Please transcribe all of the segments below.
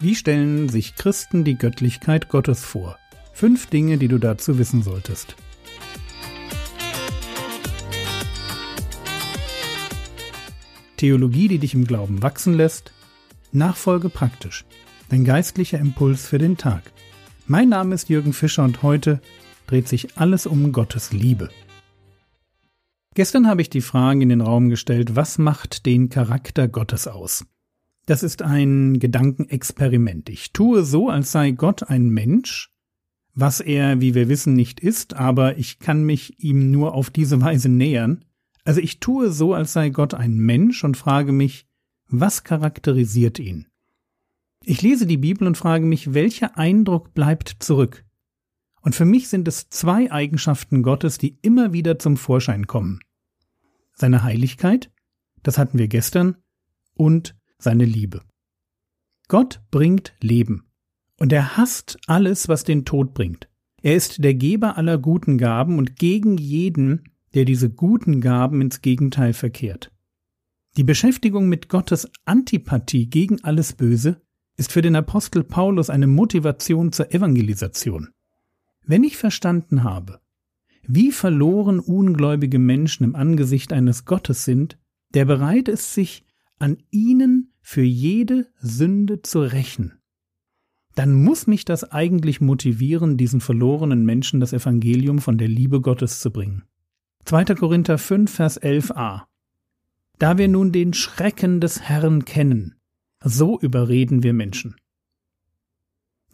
Wie stellen sich Christen die Göttlichkeit Gottes vor? Fünf Dinge, die du dazu wissen solltest. Theologie, die dich im Glauben wachsen lässt. Nachfolge praktisch. Dein geistlicher Impuls für den Tag. Mein Name ist Jürgen Fischer und heute dreht sich alles um Gottes Liebe. Gestern habe ich die Frage in den Raum gestellt, was macht den Charakter Gottes aus? Das ist ein Gedankenexperiment. Ich tue so, als sei Gott ein Mensch, was er, wie wir wissen, nicht ist, aber ich kann mich ihm nur auf diese Weise nähern. Also ich tue so, als sei Gott ein Mensch und frage mich, was charakterisiert ihn? Ich lese die Bibel und frage mich, welcher Eindruck bleibt zurück? Und für mich sind es zwei Eigenschaften Gottes, die immer wieder zum Vorschein kommen. Seine Heiligkeit, das hatten wir gestern, und seine Liebe. Gott bringt Leben, und er hasst alles, was den Tod bringt. Er ist der Geber aller guten Gaben und gegen jeden, der diese guten Gaben ins Gegenteil verkehrt. Die Beschäftigung mit Gottes Antipathie gegen alles Böse ist für den Apostel Paulus eine Motivation zur Evangelisation. Wenn ich verstanden habe, wie verloren ungläubige Menschen im Angesicht eines Gottes sind, der bereit ist, sich an ihnen für jede Sünde zu rächen, dann muss mich das eigentlich motivieren, diesen verlorenen Menschen das Evangelium von der Liebe Gottes zu bringen. 2. Korinther 5, Vers 11a. Da wir nun den Schrecken des Herrn kennen, so überreden wir Menschen.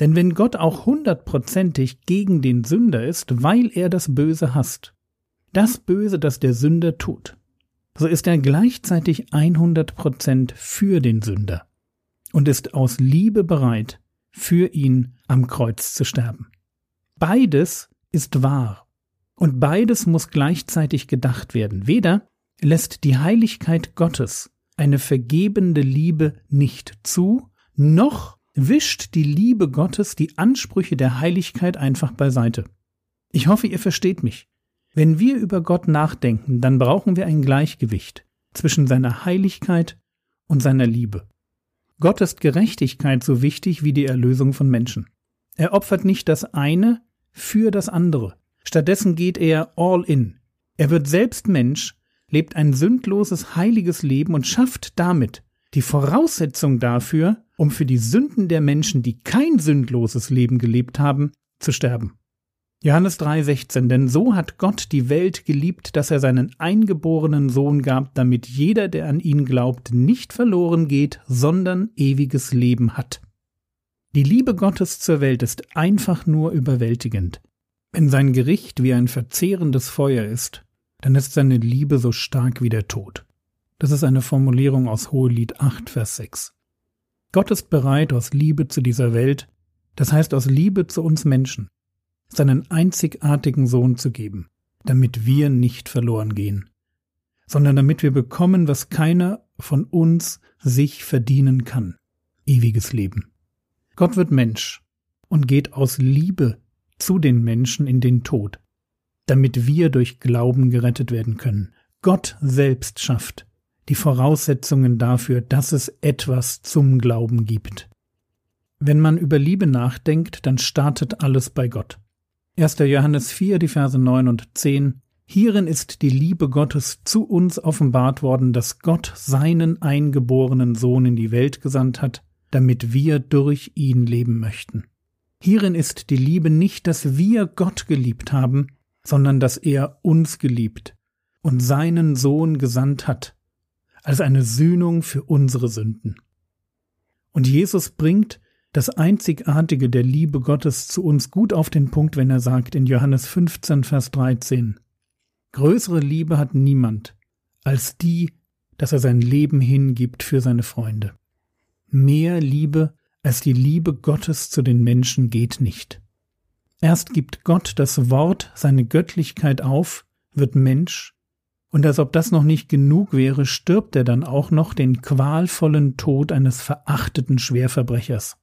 Denn wenn Gott auch hundertprozentig gegen den Sünder ist, weil er das Böse hasst, das Böse, das der Sünder tut, so ist er gleichzeitig 100 Prozent für den Sünder und ist aus Liebe bereit, für ihn am Kreuz zu sterben. Beides ist wahr und beides muss gleichzeitig gedacht werden. Weder lässt die Heiligkeit Gottes eine vergebende Liebe nicht zu, noch wischt die Liebe Gottes die Ansprüche der Heiligkeit einfach beiseite. Ich hoffe, ihr versteht mich. Wenn wir über Gott nachdenken, dann brauchen wir ein Gleichgewicht zwischen seiner Heiligkeit und seiner Liebe. Gott ist Gerechtigkeit so wichtig wie die Erlösung von Menschen. Er opfert nicht das eine für das andere. Stattdessen geht er all in. Er wird selbst Mensch, lebt ein sündloses, heiliges Leben und schafft damit die Voraussetzung dafür, um für die Sünden der Menschen, die kein sündloses Leben gelebt haben, zu sterben. Johannes 3:16 Denn so hat Gott die Welt geliebt, dass er seinen eingeborenen Sohn gab, damit jeder, der an ihn glaubt, nicht verloren geht, sondern ewiges Leben hat. Die Liebe Gottes zur Welt ist einfach nur überwältigend. Wenn sein Gericht wie ein verzehrendes Feuer ist, dann ist seine Liebe so stark wie der Tod. Das ist eine Formulierung aus Hohelied 8, Vers 6. Gott ist bereit aus Liebe zu dieser Welt, das heißt aus Liebe zu uns Menschen, seinen einzigartigen Sohn zu geben, damit wir nicht verloren gehen, sondern damit wir bekommen, was keiner von uns sich verdienen kann, ewiges Leben. Gott wird Mensch und geht aus Liebe zu den Menschen in den Tod, damit wir durch Glauben gerettet werden können. Gott selbst schafft die Voraussetzungen dafür, dass es etwas zum Glauben gibt. Wenn man über Liebe nachdenkt, dann startet alles bei Gott. 1. Johannes 4, die Verse 9 und 10. Hierin ist die Liebe Gottes zu uns offenbart worden, dass Gott seinen eingeborenen Sohn in die Welt gesandt hat, damit wir durch ihn leben möchten. Hierin ist die Liebe nicht, dass wir Gott geliebt haben, sondern dass er uns geliebt und seinen Sohn gesandt hat, als eine Sühnung für unsere Sünden. Und Jesus bringt das Einzigartige der Liebe Gottes zu uns gut auf den Punkt, wenn er sagt in Johannes 15, Vers 13, Größere Liebe hat niemand als die, dass er sein Leben hingibt für seine Freunde. Mehr Liebe als die Liebe Gottes zu den Menschen geht nicht. Erst gibt Gott das Wort, seine Göttlichkeit auf, wird Mensch, und als ob das noch nicht genug wäre, stirbt er dann auch noch den qualvollen Tod eines verachteten Schwerverbrechers.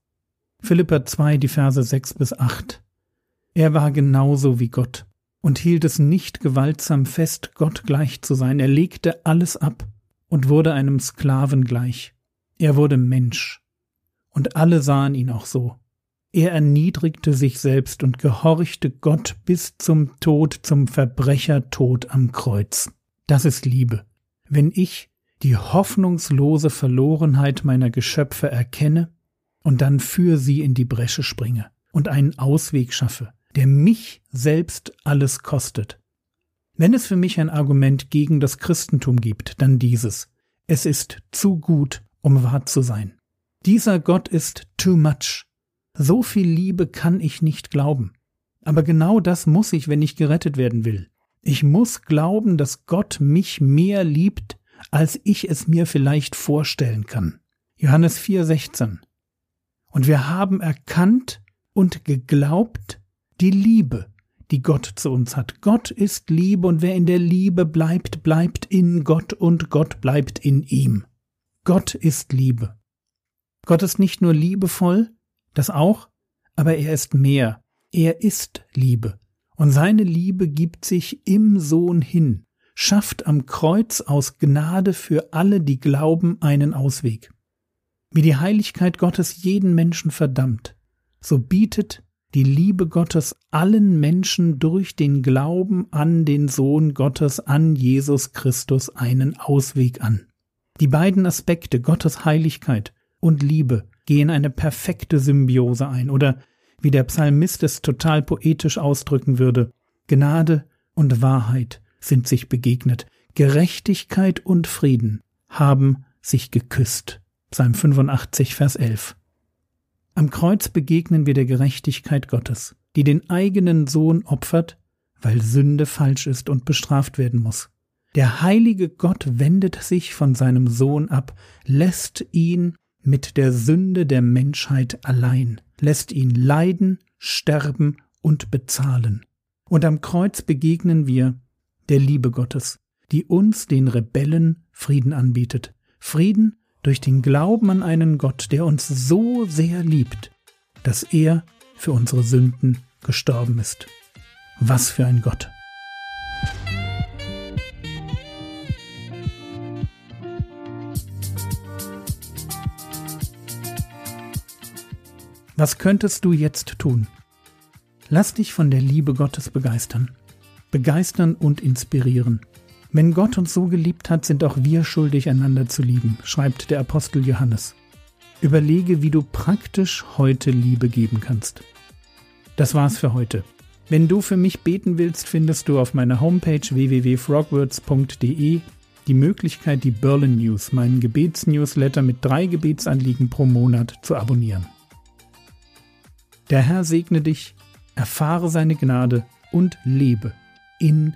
Philippa 2, die Verse 6 bis 8. Er war genauso wie Gott und hielt es nicht gewaltsam fest, Gott gleich zu sein. Er legte alles ab und wurde einem Sklaven gleich. Er wurde Mensch und alle sahen ihn auch so. Er erniedrigte sich selbst und gehorchte Gott bis zum Tod, zum Verbrechertod am Kreuz. Das ist Liebe. Wenn ich die hoffnungslose Verlorenheit meiner Geschöpfe erkenne und dann für sie in die Bresche springe und einen Ausweg schaffe, der mich selbst alles kostet. Wenn es für mich ein Argument gegen das Christentum gibt, dann dieses. Es ist zu gut, um wahr zu sein. Dieser Gott ist too much. So viel Liebe kann ich nicht glauben. Aber genau das muss ich, wenn ich gerettet werden will. Ich muss glauben, dass Gott mich mehr liebt, als ich es mir vielleicht vorstellen kann. Johannes 4,16. Und wir haben erkannt und geglaubt die Liebe, die Gott zu uns hat. Gott ist Liebe und wer in der Liebe bleibt, bleibt in Gott und Gott bleibt in ihm. Gott ist Liebe. Gott ist nicht nur liebevoll, das auch, aber er ist mehr. Er ist Liebe. Und seine Liebe gibt sich im Sohn hin, schafft am Kreuz aus Gnade für alle, die glauben, einen Ausweg. Wie die Heiligkeit Gottes jeden Menschen verdammt, so bietet die Liebe Gottes allen Menschen durch den Glauben an den Sohn Gottes, an Jesus Christus einen Ausweg an. Die beiden Aspekte Gottes Heiligkeit und Liebe gehen eine perfekte Symbiose ein oder wie der Psalmist es total poetisch ausdrücken würde, Gnade und Wahrheit sind sich begegnet, Gerechtigkeit und Frieden haben sich geküsst. Psalm 85, Vers 11. Am Kreuz begegnen wir der Gerechtigkeit Gottes, die den eigenen Sohn opfert, weil Sünde falsch ist und bestraft werden muss. Der heilige Gott wendet sich von seinem Sohn ab, lässt ihn mit der Sünde der Menschheit allein, lässt ihn leiden, sterben und bezahlen. Und am Kreuz begegnen wir der Liebe Gottes, die uns den Rebellen Frieden anbietet. Frieden durch den Glauben an einen Gott, der uns so sehr liebt, dass er für unsere Sünden gestorben ist. Was für ein Gott! Was könntest du jetzt tun? Lass dich von der Liebe Gottes begeistern. Begeistern und inspirieren. Wenn Gott uns so geliebt hat, sind auch wir schuldig, einander zu lieben, schreibt der Apostel Johannes. Überlege, wie du praktisch heute Liebe geben kannst. Das war's für heute. Wenn du für mich beten willst, findest du auf meiner Homepage www.frogwords.de die Möglichkeit, die Berlin News, meinen Gebetsnewsletter mit drei Gebetsanliegen pro Monat zu abonnieren. Der Herr segne dich, erfahre seine Gnade und lebe in